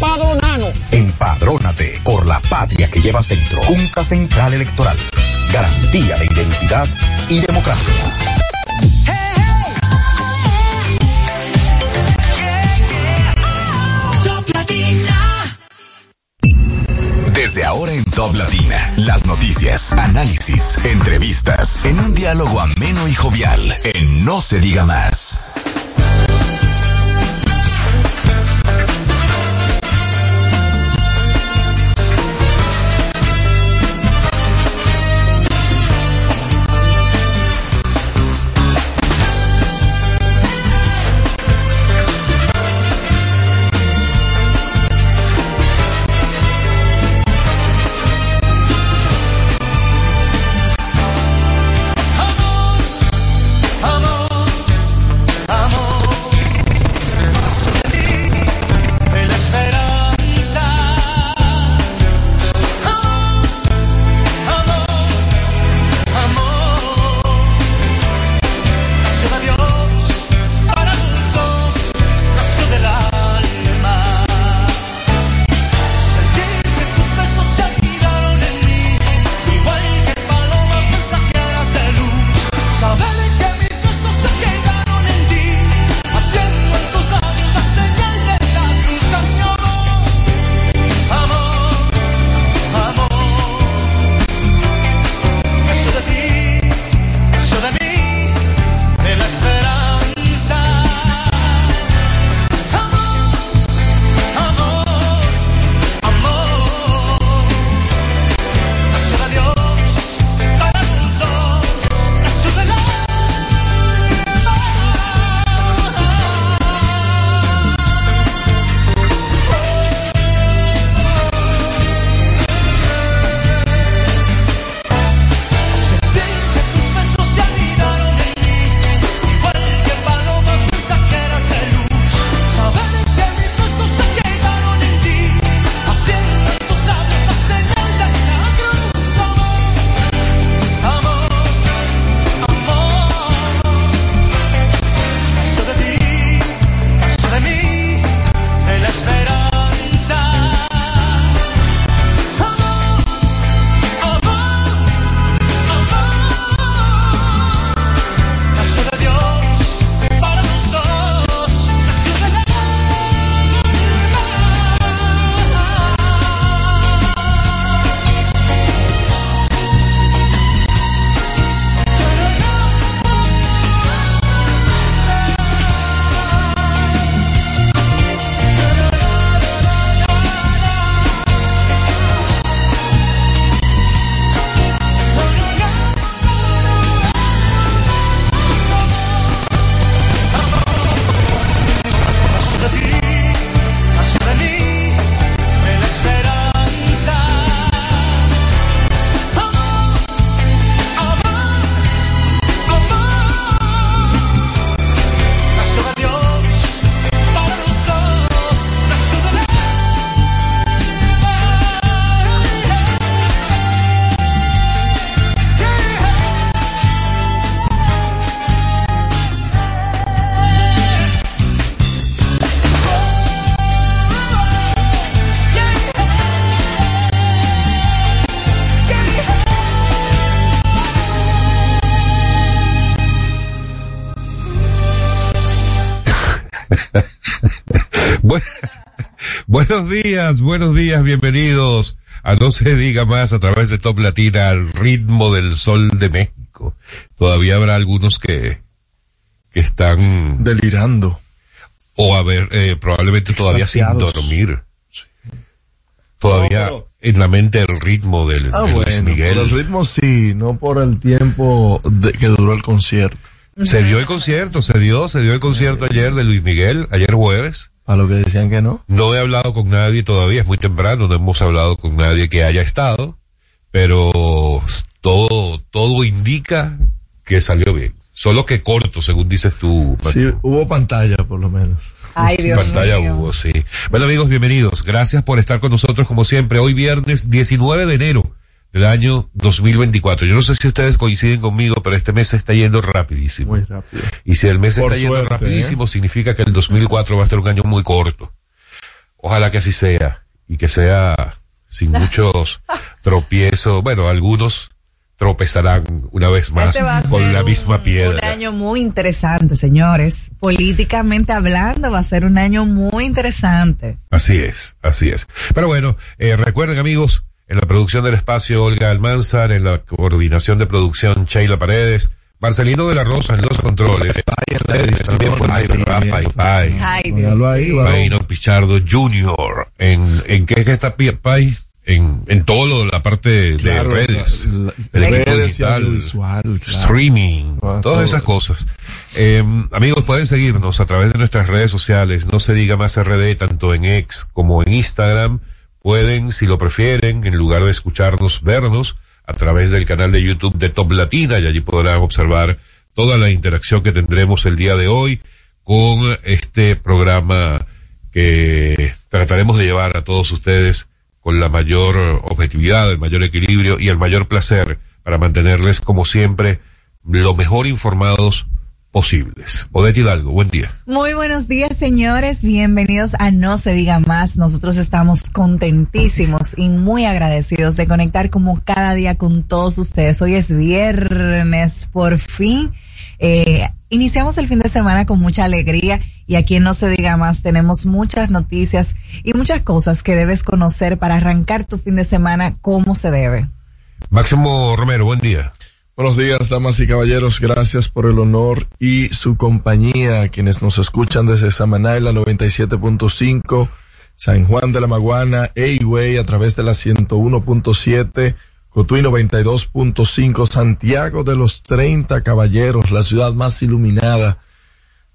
empadronano. Empadrónate por la patria que llevas dentro. Junta Central Electoral. Garantía de identidad y democracia. Desde ahora en Top Latina, las noticias, análisis, entrevistas, en un diálogo ameno y jovial, en No se diga más. Buenos días, buenos días, bienvenidos a No se diga más a través de Top Latina al ritmo del sol de México. Todavía habrá algunos que, que están delirando. O a ver, eh, probablemente todavía sin dormir. Todavía en la mente el ritmo del, ah, de Luis bueno, Miguel. Por el ritmo sí, no por el tiempo de, que duró el concierto. Se dio el concierto, se dio, se dio el concierto ayer de Luis Miguel, ayer jueves. A lo que decían que no. No he hablado con nadie todavía, es muy temprano, no hemos hablado con nadie que haya estado, pero todo, todo indica que salió bien. Solo que corto, según dices tú. Sí, hubo pantalla por lo menos. Ay, Dios Pantalla mío. hubo, sí. Bueno amigos, bienvenidos. Gracias por estar con nosotros como siempre. Hoy viernes 19 de enero del año 2024. Yo no sé si ustedes coinciden conmigo, pero este mes se está yendo rapidísimo. Muy rápido. Y si el mes se está yendo suerte, rapidísimo, significa que el 2004 va a ser un año muy corto. Ojalá que así sea y que sea sin muchos tropiezos. Bueno, algunos tropezarán una vez más Este con la misma un, piedra. Un año muy interesante, señores. Políticamente hablando, va a ser un año muy interesante. Así es, así es. Pero bueno, eh, recuerden amigos, en la producción del espacio Olga Almanzar, en la coordinación de producción Sheila Paredes, Marcelino de la Rosa en los controles. Paino Pichardo Junior. ¿En, en qué es que está Pai? En, en todo de la parte de Claro, redes. la- el la- equipo redes digital, audiovisual, claro. streaming, Ah, todas todo esas cosas. Eh, amigos, pueden seguirnos a través de nuestras redes sociales. No se diga más RD, tanto en X como en Instagram. Pueden, si lo prefieren, en lugar de escucharnos, vernos a través del canal de YouTube de Top Latina y allí podrán observar toda la interacción que tendremos el día de hoy con este programa que trataremos de llevar a todos ustedes con la mayor objetividad, el mayor equilibrio y el mayor placer para mantenerles, como siempre, lo mejor informados posibles. Odette Hidalgo, buen día. Muy buenos días, señores. Bienvenidos a No se diga más. Nosotros estamos contentísimos y muy agradecidos de conectar como cada día con todos ustedes. Hoy es viernes, por fin. Eh, iniciamos el fin de semana con mucha alegría y aquí en No se diga más tenemos muchas noticias y muchas cosas que debes conocer para arrancar tu fin de semana como se debe. Máximo Romero, buen día. Buenos días, damas y caballeros. Gracias por el honor y su compañía. Quienes nos escuchan desde Samaná en la 97.5, San Juan de la Maguana, Eyway a través de la 101.7, Cotuí 92.5, Santiago de los 30 Caballeros, la ciudad más iluminada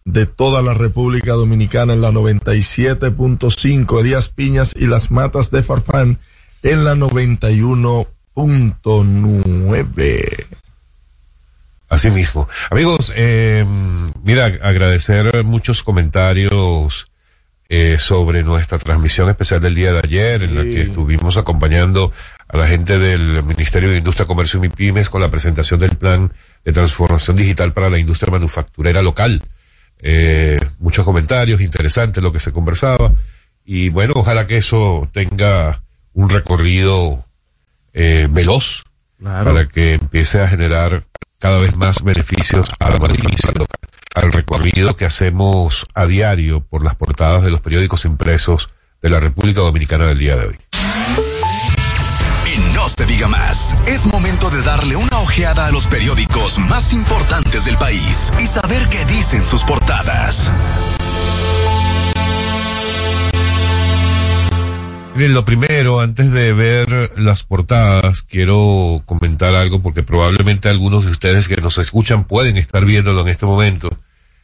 de toda la República Dominicana en la 97.5, Elías Piñas y las Matas de Farfán en la 91.9. Así mismo. Amigos, eh, mira, agradecer muchos comentarios eh, sobre nuestra transmisión especial del día de ayer, en la que estuvimos acompañando a la gente del Ministerio de Industria, Comercio y MIPIMES con la presentación del plan de transformación digital para la industria manufacturera local. Eh, muchos comentarios, interesantes lo que se conversaba. Y bueno, ojalá que eso tenga un recorrido eh, veloz Claro. para que empiece a generar cada vez más beneficios a la industria local, al recorrido que hacemos a diario por las portadas de los periódicos impresos de la República Dominicana del día de hoy. En No se diga más, es momento de darle una ojeada a los periódicos más importantes del país y saber qué dicen sus portadas. Miren, lo primero, antes de ver las portadas, quiero comentar algo porque probablemente algunos de ustedes que nos escuchan pueden estar viéndolo en este momento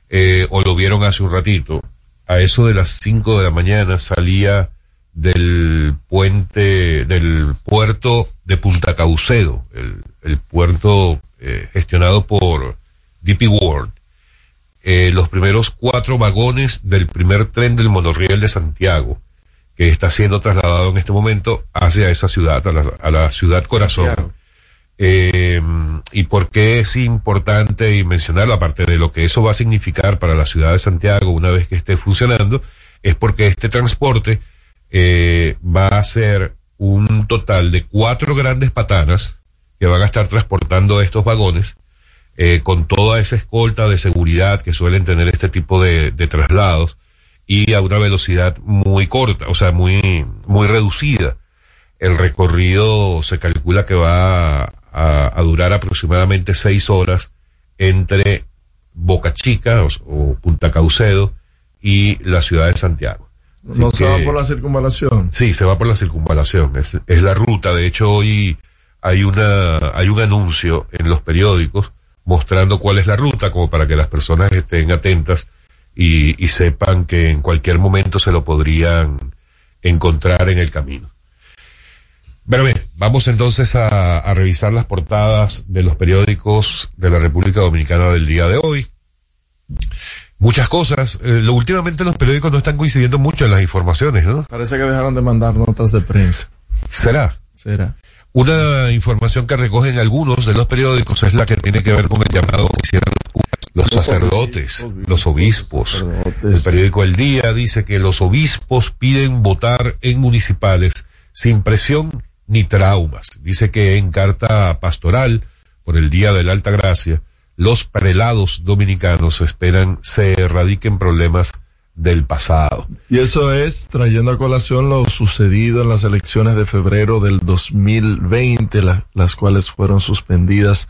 eh, o lo vieron hace un ratito. A eso de las 5 de la mañana salía del puente, del puerto de Punta Caucedo, el, el puerto eh, gestionado por DP World. Eh, los primeros cuatro vagones del primer tren del monorriel de Santiago que está siendo trasladado en este momento hacia esa ciudad, a la, a la ciudad corazón. Eh, y por qué es importante y mencionarlo, aparte de lo que eso va a significar para la ciudad de Santiago una vez que esté funcionando, es porque este transporte eh, va a ser un total de cuatro grandes patanas que van a estar transportando estos vagones eh, con toda esa escolta de seguridad que suelen tener este tipo de, de traslados y a una velocidad muy corta, o sea, muy, muy reducida. El recorrido se calcula que va a, a durar aproximadamente seis horas entre Boca Chica o, o Punta Caucedo y la ciudad de Santiago. Así No se va por la circunvalación. Sí, se va por la circunvalación. Es, es la ruta. De hecho, hoy hay una, hay un anuncio en los periódicos mostrando cuál es la ruta, como para que las personas estén atentas y, y sepan que en cualquier momento se lo podrían encontrar en el camino. Pero bien, vamos entonces a, a revisar las portadas de los periódicos de la República Dominicana del día de hoy. Muchas cosas. Eh, lo, últimamente los periódicos no están coincidiendo mucho en las informaciones, ¿no? Parece que dejaron de mandar notas de prensa. ¿Será? Será. Una información que recogen algunos de los periódicos es la que tiene que ver con el llamado que hicieron los sacerdotes, los obispos. El periódico El Día dice que los obispos piden votar en municipales sin presión ni traumas. Dice que en carta pastoral por el Día de la Alta Gracia, los prelados dominicanos esperan se erradiquen problemas del pasado. Y eso es trayendo a colación lo sucedido en las elecciones de febrero del 2020, las cuales fueron suspendidas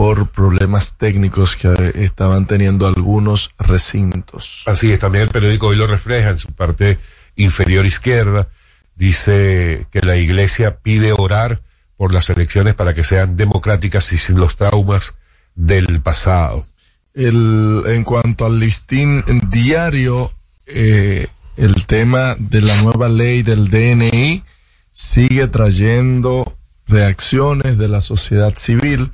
por problemas técnicos que estaban teniendo algunos recintos. Así es, también el periódico hoy lo refleja en su parte inferior izquierda. Dice que la iglesia pide orar por las elecciones para que sean democráticas y sin los traumas del pasado. El, en cuanto al listín diario, eh, el tema de la nueva ley del DNI sigue trayendo reacciones de la sociedad civil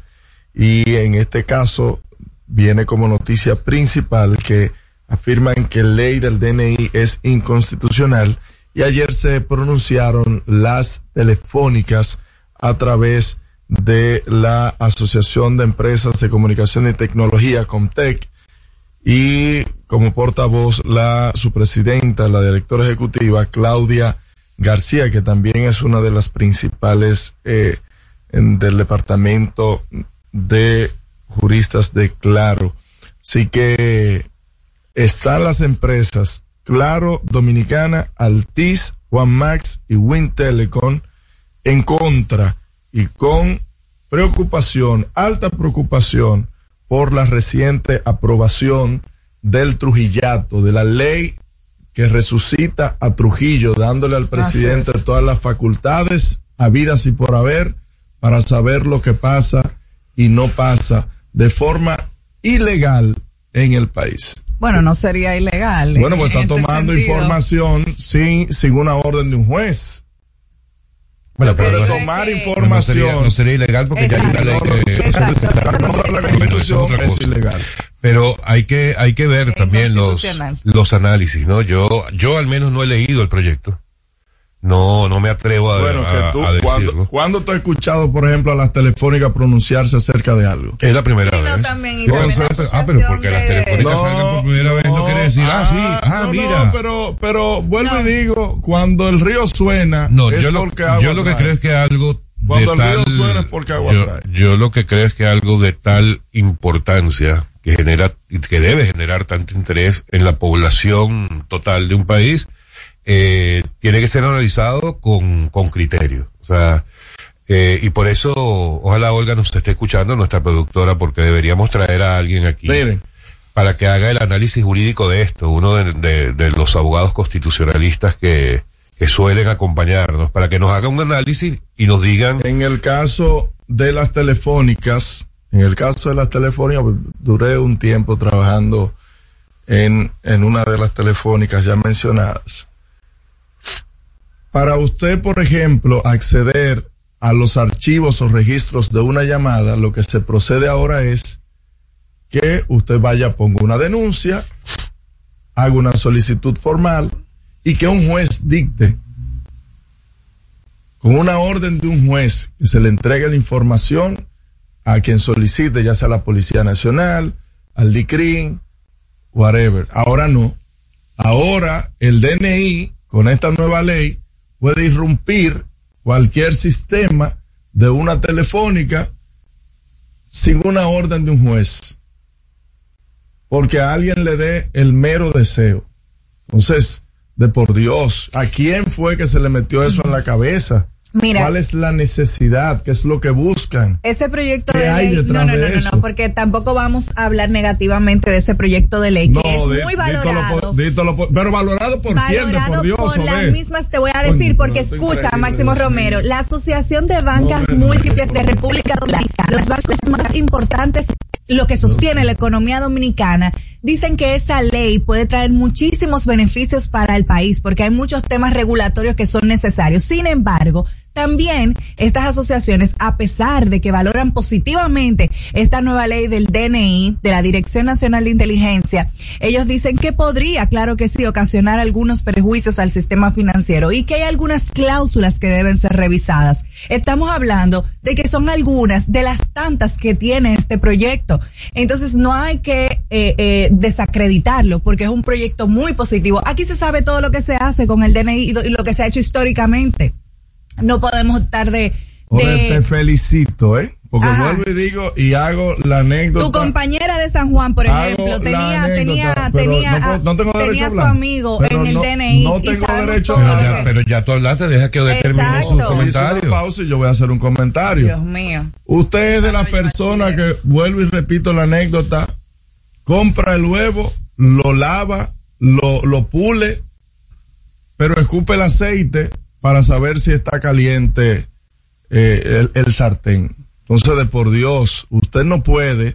y en este caso viene como noticia principal que afirman que la ley del DNI es inconstitucional y ayer se pronunciaron las telefónicas a través de la Asociación de Empresas de Comunicación y Tecnología, Comtec, y como portavoz la su presidenta, la directora ejecutiva, Claudia García, que también es una de las principales eh, del departamento de juristas de Claro. Así que están las empresas Claro Dominicana, Altis, Juan Max y Win Telecom en contra y con preocupación, alta preocupación por la reciente aprobación del Trujillato, de la ley que resucita a Trujillo, dándole al presidente todas las facultades habidas y por haber para saber lo que pasa y no pasa de forma ilegal en el país. Bueno, no sería ilegal. Bueno, pues está este tomando información sin, sin una orden de un juez. Bueno, pero, tomar información. No sería, ilegal porque ya hay una ley es ilegal. Pero hay que, hay que ver también los, los análisis, ¿no? Yo, yo al menos no he leído el proyecto. No, no me atrevo a, bueno, que tú, decirlo. ¿cuándo, tú has escuchado, por ejemplo, a las telefónicas pronunciarse acerca de algo? Es la primera vez. también, ah, pero porque las telefónicas no, salgan por primera vez no quiere decir, ah, sí, ah, ah mira. No, pero, pero vuelvo y digo, cuando el río suena, no, es yo porque lo, agua Yo lo que creo es que algo cuando el río suena es porque agua yo, trae. Yo lo que creo es que algo de tal importancia que genera, que debe generar tanto interés en la población total de un país, eh, tiene que ser analizado con, con criterio. O sea, eh, y por eso, ojalá Olga nos esté escuchando, nuestra productora, porque deberíamos traer a alguien aquí. Para que haga el análisis jurídico de esto, uno de, de, los abogados constitucionalistas que, que suelen acompañarnos, para que nos haga un análisis y nos digan. En el caso de las telefónicas, en el caso de las telefónicas, duré un tiempo trabajando en, en una de las telefónicas ya mencionadas. Para usted, por ejemplo, acceder a los archivos o registros de una llamada, lo que se procede ahora es que usted vaya, ponga una denuncia, haga una solicitud formal y que un juez dicte con una orden de un juez que se le entregue la información a quien solicite, ya sea la Policía Nacional, al DICRIN, whatever. Ahora no. Ahora el DNI, con esta nueva ley, puede irrumpir cualquier sistema de una telefónica sin una orden de un juez. Porque a alguien le dé el mero deseo. Entonces, de por Dios, ¿a quién fue que se le metió eso en la cabeza? ¿Cuál es la necesidad? ¿Qué es lo que buscan? Ese proyecto de ley. no, no, no, no, porque tampoco vamos a hablar negativamente de ese proyecto de ley, que es muy valorado. pero valorado por quién, por Dios. Por las mismas te voy a decir, porque escucha, Máximo Romero, la Asociación de Bancas Múltiples de República Dominicana, los bancos más importantes, lo que sostiene la economía dominicana, dicen que esa ley puede traer muchísimos beneficios para el país, porque hay muchos temas regulatorios que son necesarios. Sin embargo, también estas asociaciones, a pesar de que valoran positivamente esta nueva ley del DNI, de la Dirección Nacional de Inteligencia, ellos dicen que podría, claro que sí, ocasionar algunos perjuicios al sistema financiero y que hay algunas cláusulas que deben ser revisadas. Estamos hablando de que son algunas de las tantas que tiene este proyecto. Entonces no hay que eh, eh, desacreditarlo porque es un proyecto muy positivo. Aquí se sabe todo lo que se hace con el DNI y lo, que se ha hecho históricamente. No podemos estar de... te felicito, ¿eh? Porque vuelvo y digo y hago la anécdota. Tu compañera de San Juan, por ejemplo, tenía, tenía, tenía, no, tengo tenía a su amigo en el DNI. No tengo derecho a hablar. Pero ya tú hablaste, deja que yo determine su comentario. pausa y yo voy a hacer un comentario. Dios mío. Usted es de las personas que, vuelvo y repito la anécdota, compra el huevo, lo lava, lo, lo pule, pero escupe el aceite para saber si está caliente eh, el, sartén. Entonces, de por Dios, usted no puede,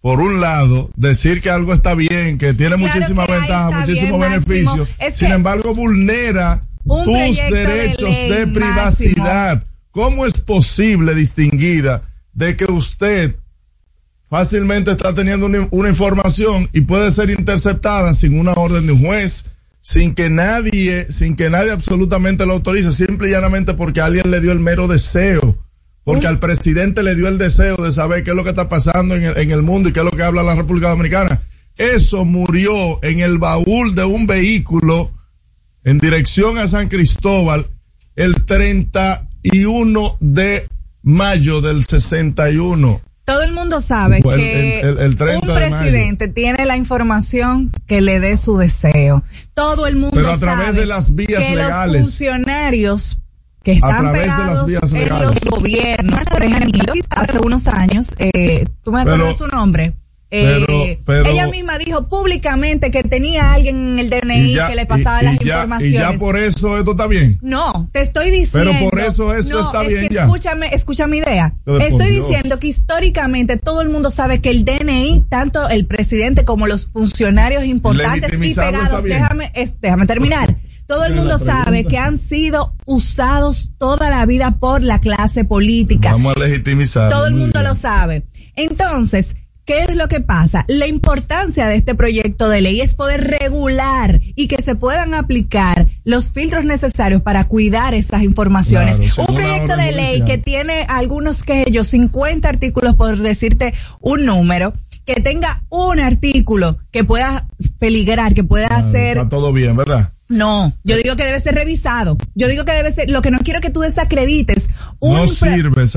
por un lado, decir que algo está bien, que tiene muchísimas ventajas, muchísimos beneficios, sin embargo, vulnera tus derechos de, privacidad. ¿Cómo es posible, distinguida, de que usted fácilmente está teniendo una, información y puede ser interceptada sin una orden de un juez, sin que nadie, sin que nadie absolutamente lo autorice, simple y llanamente porque alguien le dio el mero deseo, porque al presidente le dio el deseo de saber qué es lo que está pasando en el, en el mundo y qué es lo que habla la República Dominicana. Eso murió en el baúl de un vehículo en dirección a San Cristóbal el 31 de mayo del 61 todo el mundo sabe que un presidente tiene la información que le dé su deseo. Todo el mundo Pero a través de las vías que legales. los funcionarios que están pegados en los gobiernos, por ejemplo, hace unos años, eh, ¿tú me acuerdas de su nombre? Eh, ella misma dijo públicamente que tenía alguien en el DNI que le pasaba las informaciones. Y ya por eso esto está bien. No, te estoy diciendo. Pero por eso esto está bien ya. Escúchame, escucha mi idea. estoy diciendo que históricamente todo el mundo sabe que el DNI, tanto el presidente como los funcionarios importantes y pegados, déjame, déjame terminar. Todo el mundo sabe que han sido usados toda la vida por la clase política. Vamos a legitimizar. Todo el mundo lo sabe. Entonces, ¿Qué es lo que pasa? La importancia de este proyecto de ley es poder regular y que se puedan aplicar los filtros necesarios para cuidar esas informaciones. un proyecto de ley que tiene algunos que ellos 50 artículos por decirte un número que tenga un artículo que pueda peligrar, que pueda hacer. Está todo bien, ¿verdad? No, yo digo que debe ser revisado. Yo digo que debe ser, lo que no quiero que tú desacredites un,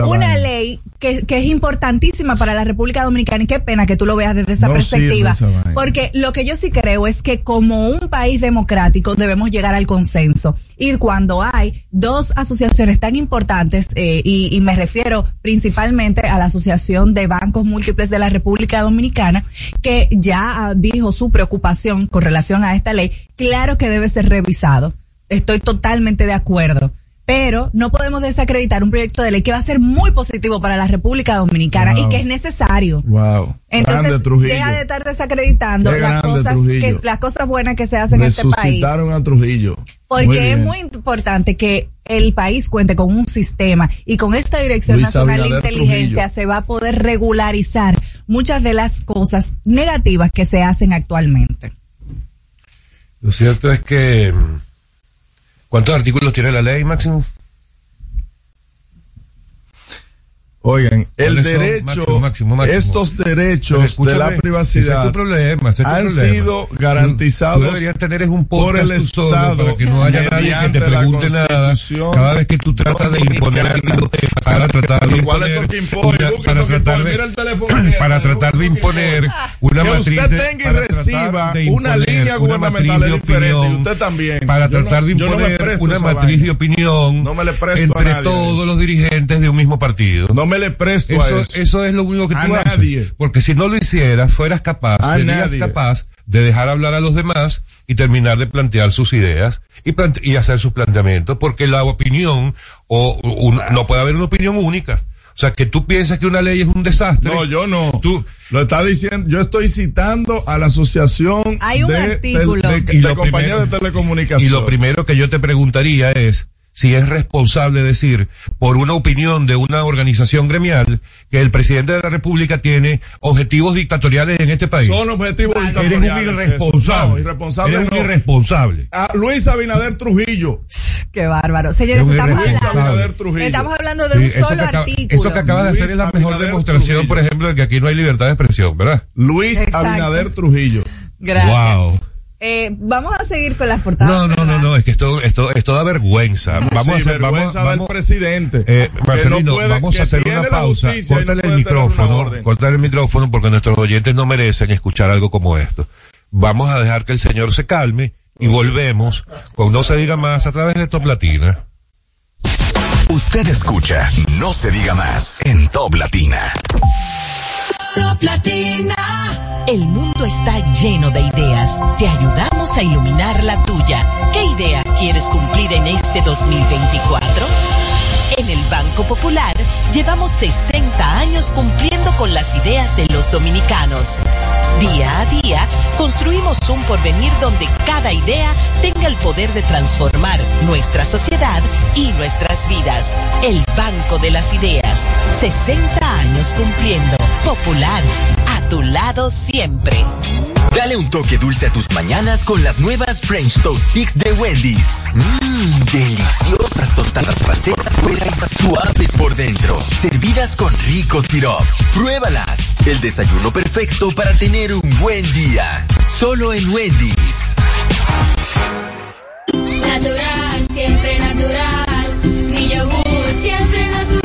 una ley que, que, es importantísima para la República Dominicana y qué pena que tú lo veas desde esa perspectiva. porque lo que yo sí creo es que como un país democrático debemos llegar al consenso. Y cuando hay dos asociaciones tan importantes, eh, y, y me refiero principalmente a la Asociación de Bancos Múltiples de la República Dominicana, que ya dijo su preocupación con relación a esta ley, claro que debe ser revisado. Estoy totalmente de acuerdo. Pero no podemos desacreditar un proyecto de ley que va a ser muy positivo para la República Dominicana y que es necesario. Wow. Entonces, deja de estar desacreditando las cosas, que, las cosas buenas que se hacen en este país. a Trujillo. Porque es muy importante que el país cuente con un sistema y con esta Dirección Nacional de Inteligencia se va a poder regularizar muchas de las cosas negativas que se hacen actualmente. Lo cierto es que. ¿Cuántos artículos tiene la ley, Máximo? Oigan, el derecho, estos derechos de la privacidad han sido garantizados tú, deberías tener un por el Estado para que no haya nadie que te pregunte nada. Cada vez que tú tratas de imponer algo para tratar de imponer para tratar de para tratar de imponer una que matriz usted tenga y reciba una línea gubernamental diferente y usted también. para tratar de imponer una matriz de opinión entre todos los dirigentes de un mismo partido le presto eso, a eso. Eso es lo único que tú haces. Porque si no lo hicieras, fueras capaz, serías capaz de dejar hablar a los demás y terminar de plantear sus ideas y, y hacer sus planteamientos, porque la opinión, o no puede haber una opinión única. O sea, que tú piensas que una ley es un desastre. No, yo no. Tú lo está diciendo. Yo estoy citando a la asociación Hay un de, artículo. de, de, de compañías de telecomunicaciones. Y lo primero que yo te preguntaría es si es responsable decir, por una opinión de una organización gremial, que el presidente de la República tiene objetivos dictatoriales en este país. Son objetivos Eres dictatoriales. un irresponsable. No, irresponsable Eres un no. irresponsable. A Luis Abinader Trujillo. Qué bárbaro. Señores, Es estamos hablando, estamos hablando de Sí, un solo acaba, artículo. eso que acabas de hacer es la mejor Abinader demostración, Trujillo. por ejemplo, de que aquí no hay libertad de expresión, ¿verdad? Luis Exacto. Abinader Trujillo. Gracias. Wow. Eh, vamos a seguir con las portadas. No, no, no, ¿verdad? no, es que esto, esto, esto da vergüenza. Vamos Sí, a hacer, vamos, vergüenza del vamos, presidente. eh, que Marcelino, no puede- vamos a hacer una pausa. no Córtale el micrófono, córtale el micrófono porque nuestros oyentes no merecen escuchar algo como esto. Vamos a dejar que el señor se calme y volvemos con No se diga más a través de Top Latina. Usted escucha No se diga más en Top Latina. Top Latina. El mundo está lleno de ideas. Te ayudamos a iluminar la tuya. ¿Qué idea quieres cumplir en este 2024? En el Banco Popular llevamos 60 años cumpliendo con las ideas de los dominicanos. Día a día construimos un porvenir donde cada idea tenga el poder de transformar nuestra sociedad y nuestras vidas. El Banco de las Ideas. 60 años cumpliendo. Popular. A tu lado siempre. Dale un toque dulce a tus mañanas con las nuevas French Toast Sticks de Wendy's. Mmm, deliciosas tostadas francesas fuera y suaves por dentro. Servidas con rico sirop. Pruébalas. El desayuno perfecto para tener un buen día. Solo en Wendy's. Natural, siempre natural. Mi yogur, siempre natural.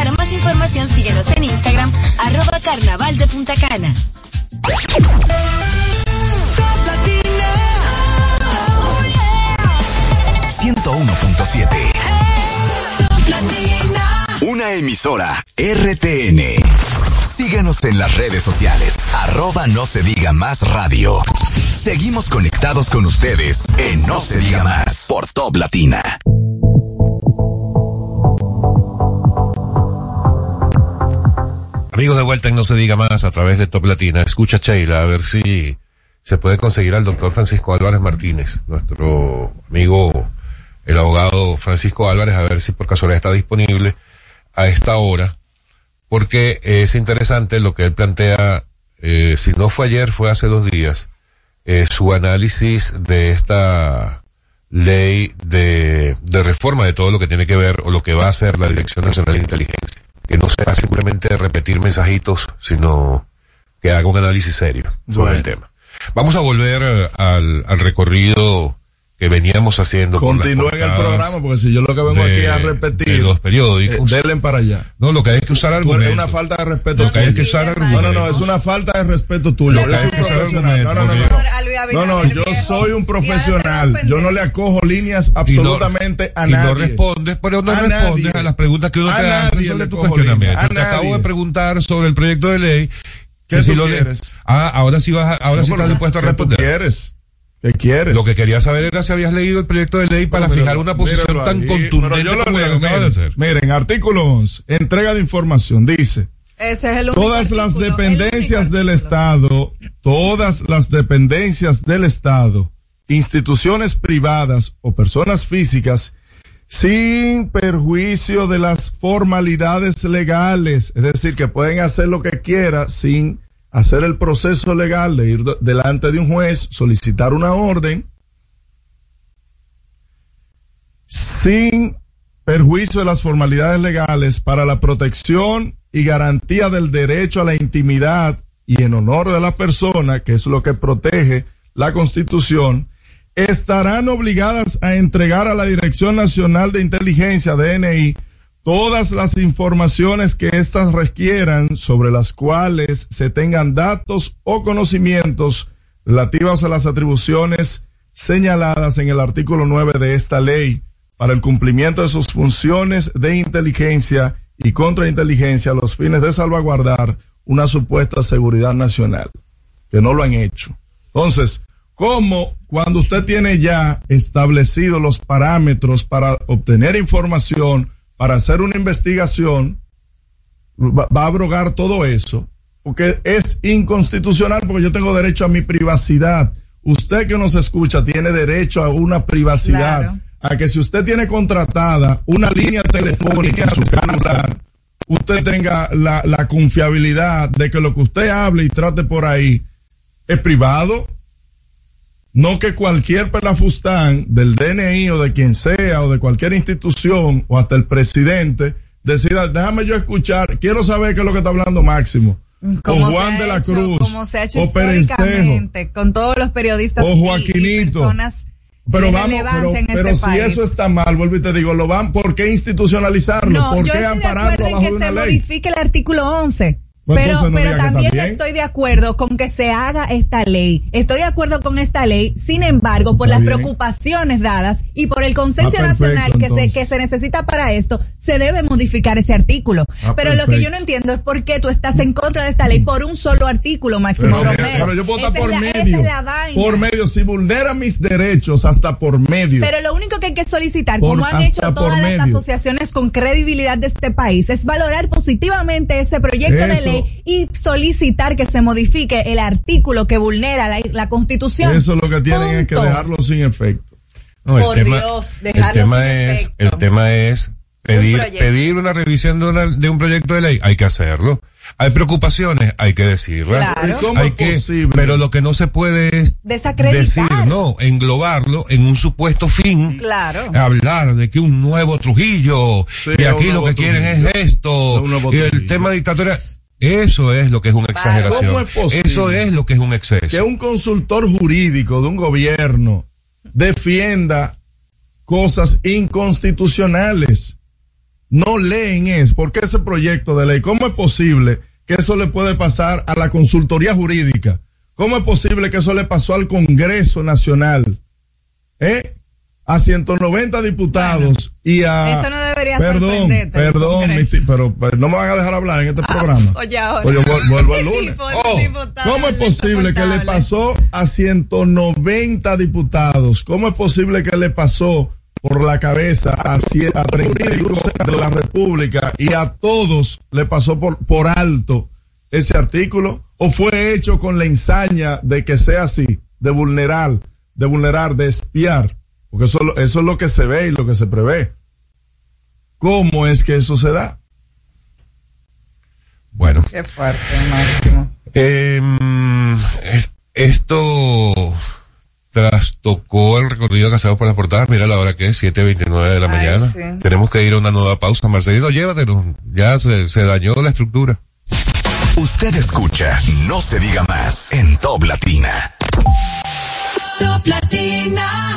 Para más información síguenos en Instagram, arroba carnaval de Punta Cana. 101.7. Una emisora RTN. Síguenos en las redes sociales. Arroba no se diga más radio. Seguimos conectados con ustedes en No se diga más por Top Latina. Amigos de vuelta en No se diga más a través de Top Latina. Escucha Sheila a ver si se puede conseguir al doctor Francisco Álvarez Martínez, nuestro amigo, el abogado Francisco Álvarez, a ver si por casualidad está disponible a esta hora, porque es interesante lo que él plantea, eh, si no fue ayer, fue hace dos días, eh, su análisis de esta ley de, de reforma de todo lo que tiene que ver o lo que va a hacer la Dirección Nacional de Inteligencia, que no será simplemente repetir mensajitos, sino que haga un análisis serio sobre Bueno. el tema. Vamos a volver eh, al, al recorrido que veníamos haciendo. Continúen el programa, porque si yo lo que vengo de- aquí a repetir. de los periódicos. eh, denle para allá. No, lo que hay es que usar argumentos. una falta de respeto. Lo que hay tuyo. que usar No, argumentos. no, no, es una falta de respeto tuyo. Lo que hay que usar profesional. No, no, no, no. No, no, yo soy un Y profesional. Yo no le acojo líneas Y no- absolutamente a y nadie. no respondes, pero no A respondes nadie. a las preguntas que uno A te hace nadie sobre tu cuestionamiento. Te acabo de preguntar sobre el proyecto de ley. ¿Qué que si tú lo le- quieres? Ah, ahora sí vas a- ahora sí estás dispuesto a ¿qué responder. quieres? ¿Qué quieres? Lo que quería saber era si habías leído el proyecto de ley para Pero fijar una posición tan ahí. contundente Pero yo lo como leo, de miren, hacer. Miren, artículo 11, entrega de información, dice. Ese es el único Todas las el dependencias único del. Estado, todas las dependencias del Estado, instituciones privadas o personas físicas, sin perjuicio de las formalidades legales, es decir, que pueden hacer lo que quieran sin hacer el proceso legal de ir de- delante de un juez, solicitar una orden, sin perjuicio de las formalidades legales para la protección y garantía del derecho a la intimidad y en honor de la persona, que es lo que protege la Constitución, estarán obligadas a entregar a la Dirección Nacional de Inteligencia, DNI, todas las informaciones que éstas requieran sobre las cuales se tengan datos o conocimientos relativas a las atribuciones señaladas en el artículo 9 de esta ley para el cumplimiento de sus funciones de inteligencia y contrainteligencia a los fines de salvaguardar una supuesta seguridad nacional, que no lo han hecho. Entonces, ¿cómo cuando usted tiene ya establecidos los parámetros para obtener información, para hacer una investigación, va, va a abrogar todo eso? Porque es inconstitucional, porque yo tengo derecho a mi privacidad. Usted que nos escucha tiene derecho a una privacidad. Claro. A que si usted tiene contratada una línea telefónica en su casa, usted tenga la, la confiabilidad de que lo que usted hable y trate por ahí es privado. No que cualquier pelafustán del DNI o de quien sea o de cualquier institución o hasta el presidente decida, déjame yo escuchar, quiero saber qué es lo que está hablando Máximo. O Como se Juan de la hecho- Cruz. Como se ha hecho o Perencejo. con todos los periodistas O y, Joaquinito. personas Pero vamos, relevancia pero, en pero este si país. eso está mal, vuelvo y te digo, lo van, ¿por qué institucionalizarlo? No, ¿Por yo qué estoy de ampararlo acuerdo en bajo que una se ley? modifique el artículo 11. Pues pero no pero también estoy de acuerdo con que se haga esta ley. Estoy de acuerdo con esta ley, sin embargo, por Está las bien. preocupaciones dadas y por el consenso Ah, nacional que se, que se necesita para esto, se debe modificar ese artículo. Ah, pero lo que yo no entiendo es por qué tú estás en contra de esta ley por un solo artículo, Máximo Pero, Romero. pero yo puedo estar Esa es por la- medio. Es. Por medio, si vulnera mis derechos, hasta por medio. Pero lo único que hay que solicitar, Por- como han hecho todas las medio. asociaciones con credibilidad de este país, es valorar positivamente ese proyecto de Eso. Ley y solicitar que se modifique el artículo que vulnera la, la Constitución. Eso es lo que tienen es que Punto. dejarlo sin efecto. No, el Por tema, Dios, el dejarlo tema sin es, efecto. el tema es pedir, proyecto. pedir una revisión de, una- de un proyecto de ley, hay que hacerlo. Hay preocupaciones, hay que decirlas. Claro. ¿Y cómo Hay es que, posible? pero lo que no se puede es Desacreditar. decir, no, englobarlo en un supuesto fin. Claro. Hablar de que un nuevo Trujillo, Sí, y un aquí lo que quieren Trujillo. es esto, Un nuevo y el Trujillo. tema dictatorial. Eso es lo que es una exageración. ¿Cómo es posible? Eso es lo que es un exceso. Que un consultor jurídico de un gobierno defienda cosas inconstitucionales. No leen es, ¿por qué ese proyecto de ley? ¿Cómo es posible que eso le puede pasar a la consultoría jurídica? ¿Cómo es posible que eso le pasó al Congreso Nacional? ¿Eh? A 190 diputados y a... Eso no debería Perdón, perdón, pero, pero no me van a dejar hablar en este programa. Oye, ahora. Oye, vuel- vuelvo el lunes. Oh, ¿Cómo es posible que le pasó a 190 diputados? ¿Cómo es posible que le pasó por la cabeza a, a 31 de la República y a todos le pasó por, por alto ese artículo? ¿O fue hecho con la ensaña de que sea así, de vulnerar, de vulnerar, de espiar? Porque eso, lo- eso es lo que se ve y lo que se prevé. ¿Cómo es que eso se da? Bueno. Qué fuerte, Máximo. Eh, es- esto trastocó el recorrido que hacemos por las portadas. Mira la hora que es, 7.29 de la Ay, mañana. sí. Tenemos que ir a una nueva pausa. Marcelino, llévatelo. Ya se, se dañó la estructura. Usted escucha No se diga más en Top Latina. Top Latina.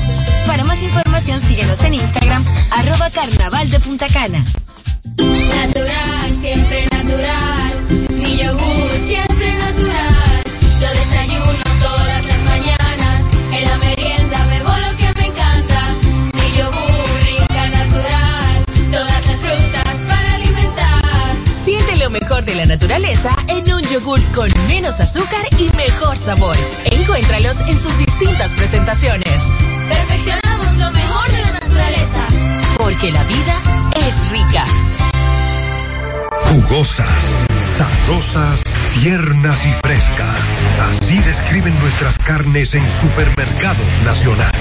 Para más información síguenos en Instagram, arroba carnaval de Punta Cana. Natural, siempre natural. Mi yogur siempre natural. Yo desayuno todas las mañanas. En la merienda bebo lo que me encanta. Mi yogur rica, natural. Todas las frutas para alimentar. Siente lo mejor de la naturaleza en un yogur con menos azúcar y mejor sabor. Encuéntralos en sus distintas presentaciones. Perfeccionamos lo mejor de la naturaleza. porque la vida es rica. Jugosas, sabrosas, tiernas y frescas. Así describen nuestras carnes en Supermercados Nacional.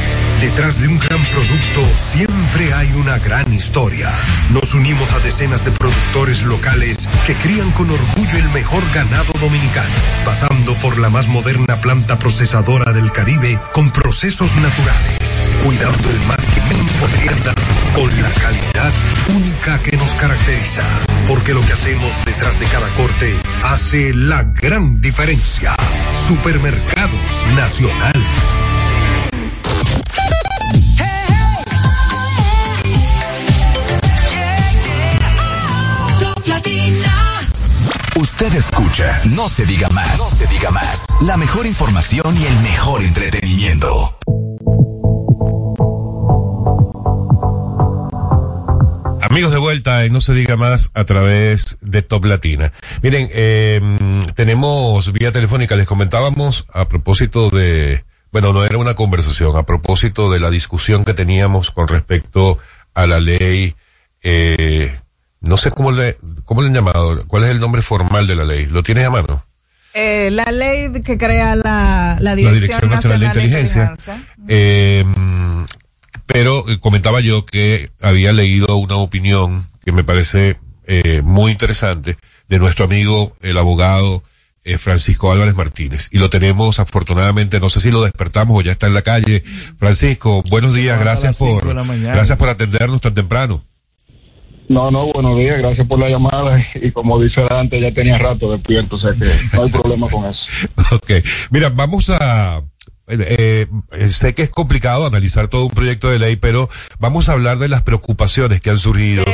Detrás de un gran producto siempre hay una gran historia. Nos unimos a decenas de productores locales que crían con orgullo el mejor ganado dominicano, pasando por la más moderna planta procesadora del Caribe con procesos naturales, cuidando el más inmenso tiendas con la calidad única que nos caracteriza. Porque lo que hacemos detrás de cada corte hace la gran diferencia. Supermercados Nacional. Usted escucha, no se diga más, no se diga más. La mejor información y el mejor entretenimiento. Amigos de vuelta y no se diga más a través de Top Latina. Miren, eh, tenemos vía telefónica, les comentábamos a propósito de, bueno, no era una conversación, a propósito de la discusión que teníamos con respecto a la ley, eh, no sé cómo le, cómo le han llamado, cuál es el nombre formal de la ley, ¿lo tienes a mano? Eh, la ley que crea la, la la Dirección, Nacional de Inteligencia. Eh, pero eh, comentaba yo que había leído una opinión que me parece eh, muy interesante de nuestro amigo, el abogado eh, Francisco Álvarez Martínez. Y lo tenemos afortunadamente, no sé si lo despertamos o ya está en la calle. Francisco, buenos días, gracias por, gracias por atendernos tan temprano. No, no, buenos días, gracias por la llamada y como dice Dante, ya tenía rato despierto, o sea que no hay problema con eso. Ok, mira, vamos a... eh, eh, sé que es complicado analizar todo un proyecto de ley, pero vamos a hablar de las preocupaciones que han surgido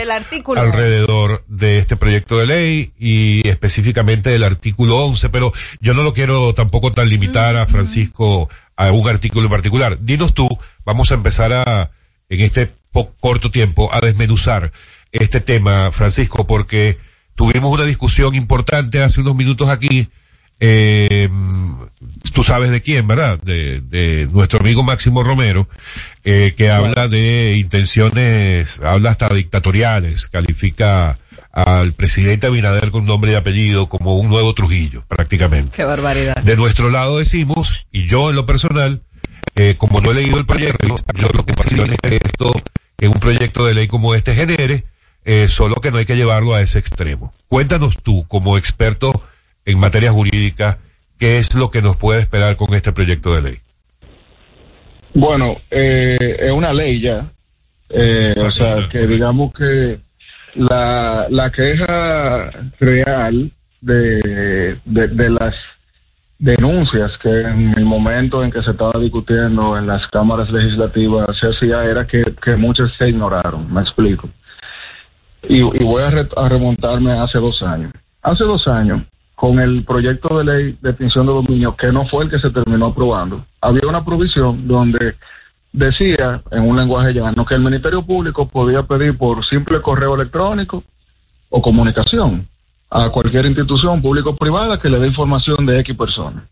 alrededor de este proyecto de ley y específicamente del artículo 11, pero yo no lo quiero tampoco tan limitar a Francisco a un artículo en particular. Dinos tú, vamos a empezar a, en este corto tiempo, a desmenuzar este tema, Francisco, porque tuvimos una discusión importante hace unos minutos aquí, eh, tú sabes de quién, ¿verdad? De, de nuestro amigo Máximo Romero, eh, que habla de intenciones, habla hasta dictatoriales, califica al presidente Abinader con nombre y apellido como un nuevo Trujillo, prácticamente. Qué barbaridad. De nuestro lado decimos, y yo en lo personal, eh, como no he leído el proyecto, yo lo que sí es que esto, que un proyecto de ley como este genere, eh, solo que no hay que llevarlo a ese extremo. Cuéntanos tú, como experto en materia jurídica, qué es lo que nos puede esperar con este proyecto de ley. Bueno, eh, es una ley ya, eh, o sea que digamos que la, la queja real de, de, de las denuncias que en el momento en que se estaba discutiendo en las cámaras legislativas se hacía era que, que muchas se ignoraron, me explico. Y, y voy a, re- a remontarme hace dos años. Hace dos años, con el proyecto de ley de extinción de dominio, que no fue el que se terminó aprobando, había una provisión donde decía, en un lenguaje llano, que el Ministerio Público podía pedir por simple correo electrónico o comunicación a cualquier institución pública o privada que le dé información de X personas.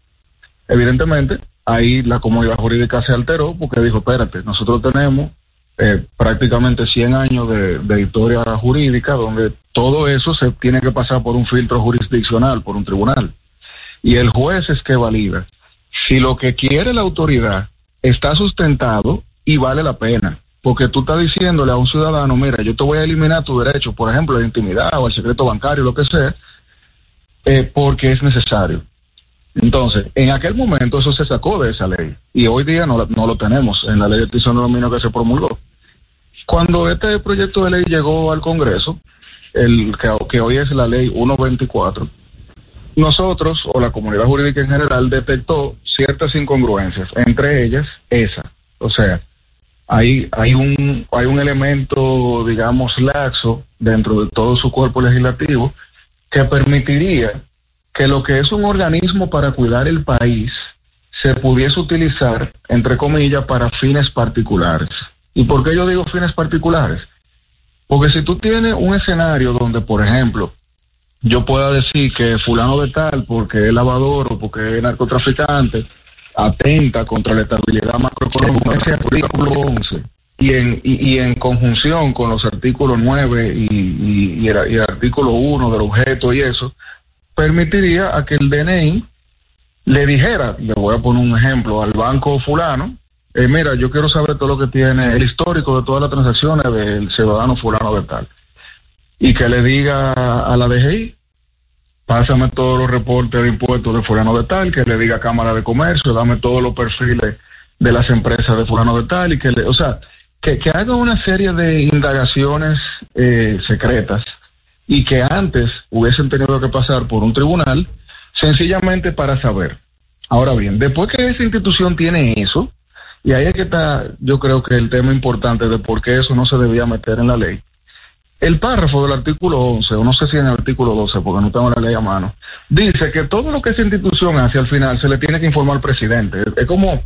Evidentemente, ahí la comunidad jurídica se alteró porque dijo, espérate, nosotros tenemos eh, prácticamente 100 años de historia jurídica donde todo eso se tiene que pasar por un filtro jurisdiccional, por un tribunal. Y el juez es que valida si lo que quiere la autoridad está sustentado y vale la pena. Porque tú estás diciéndole a un ciudadano, mira, yo te voy a eliminar tu derecho, por ejemplo, a la intimidad o al secreto bancario, lo que sea, eh, porque es necesario. Entonces, en aquel momento eso se sacó de esa ley y hoy día no, no lo tenemos en la ley de extinción de dominio que se promulgó. Cuando este proyecto de ley llegó al Congreso, el que, hoy es la ley 124, nosotros o la comunidad jurídica en general detectó ciertas incongruencias, entre ellas esa. O sea, hay, hay, un, hay un elemento, digamos, laxo dentro de todo su cuerpo legislativo que permitiría que lo que es un organismo para cuidar el país se pudiese utilizar, entre comillas, para fines particulares. ¿Y por qué yo digo fines particulares? Porque si tú tienes un escenario donde, por ejemplo, yo pueda decir que fulano de tal, porque es lavador o porque es narcotraficante, atenta contra la estabilidad macroeconómica, ese artículo 11 y en, y, en conjunción con los artículos 9 y, y- el, y el artículo 1 del objeto y eso, permitiría a que el DNI le dijera, le voy a poner un ejemplo, al banco fulano, eh, mira, yo quiero saber todo lo que tiene, el histórico de todas las transacciones del ciudadano fulano de tal. Y que le diga a la DGI, pásame todos los reportes de impuestos de fulano de tal, que le diga a Cámara de Comercio, dame todos los perfiles de las empresas de fulano de tal, y que le, o sea, que, que haga una serie de indagaciones eh, secretas y que antes hubiesen tenido que pasar por un tribunal sencillamente para saber. Ahora bien, después que esa institución tiene eso, y ahí es que está, yo creo que el tema importante de por qué eso no se debía meter en la ley. El párrafo del artículo 11, o no sé si en el artículo 12, porque no tengo la ley a mano, dice que todo lo que esa institución hace al final se le tiene que informar al presidente. Es, como,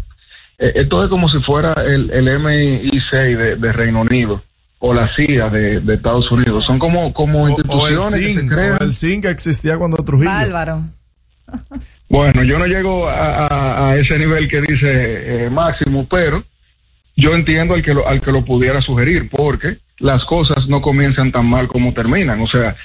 eh, esto es como si fuera el, el MI6 de, de Reino Unido o la CIA de, de Estados Unidos. Son como, como O, o el instituciones que se SIN, crean. o el SIN que existía cuando Trujillo. Bárbaro. Bueno, yo no llego a, ese nivel que dice eh, Máximo, pero yo entiendo al que, lo, al que lo pudiera sugerir, porque las cosas no comienzan tan mal como terminan. O sea,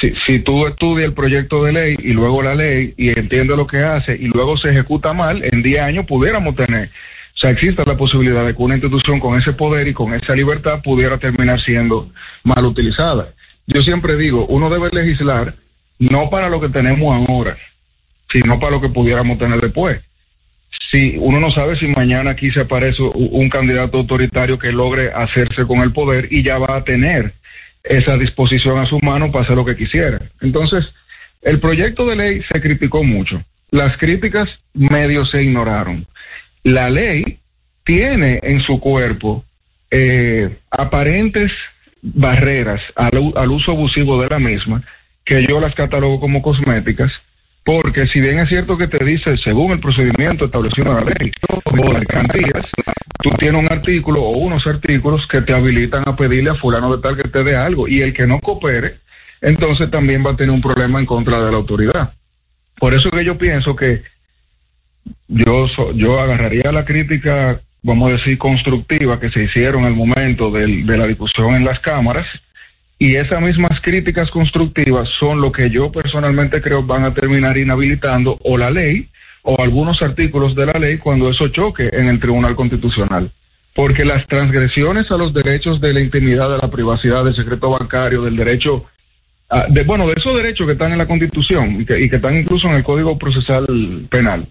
si, si tú estudias el proyecto de ley y luego la ley y entiendes lo que hace y luego se ejecuta mal, en 10 años pudiéramos tener. O sea, existe la posibilidad de que una institución con ese poder y con esa libertad pudiera terminar siendo mal utilizada. Yo siempre digo, uno debe legislar no para lo que tenemos ahora, sino para lo que pudiéramos tener después. Si uno no sabe si mañana aquí se aparece un candidato autoritario que logre hacerse con el poder y ya va a tener esa disposición a su mano para hacer lo que quisiera. Entonces, el proyecto de ley se criticó mucho. Las críticas medio se ignoraron. La ley tiene en su cuerpo eh, aparentes barreras al uso abusivo de la misma, que yo las catalogo como cosméticas, porque si bien es cierto que te dice, según el procedimiento establecido en la ley, o garantías, tú tienes un artículo o unos artículos que te habilitan a pedirle a fulano de tal que te dé algo, y el que no coopere, entonces también va a tener un problema en contra de la autoridad. Por eso que yo pienso que yo so- yo agarraría la crítica, vamos a decir, constructiva que se hicieron al momento del- de la discusión en las cámaras y esas mismas críticas constructivas son lo que yo personalmente creo van a terminar inhabilitando o la ley o algunos artículos de la ley cuando eso choque en el Tribunal Constitucional. Porque las transgresiones a los derechos de la intimidad, de la privacidad, del secreto bancario, del derecho ah, de, bueno, de esos derechos que están en la Constitución y que, y que están incluso en el Código Procesal Penal,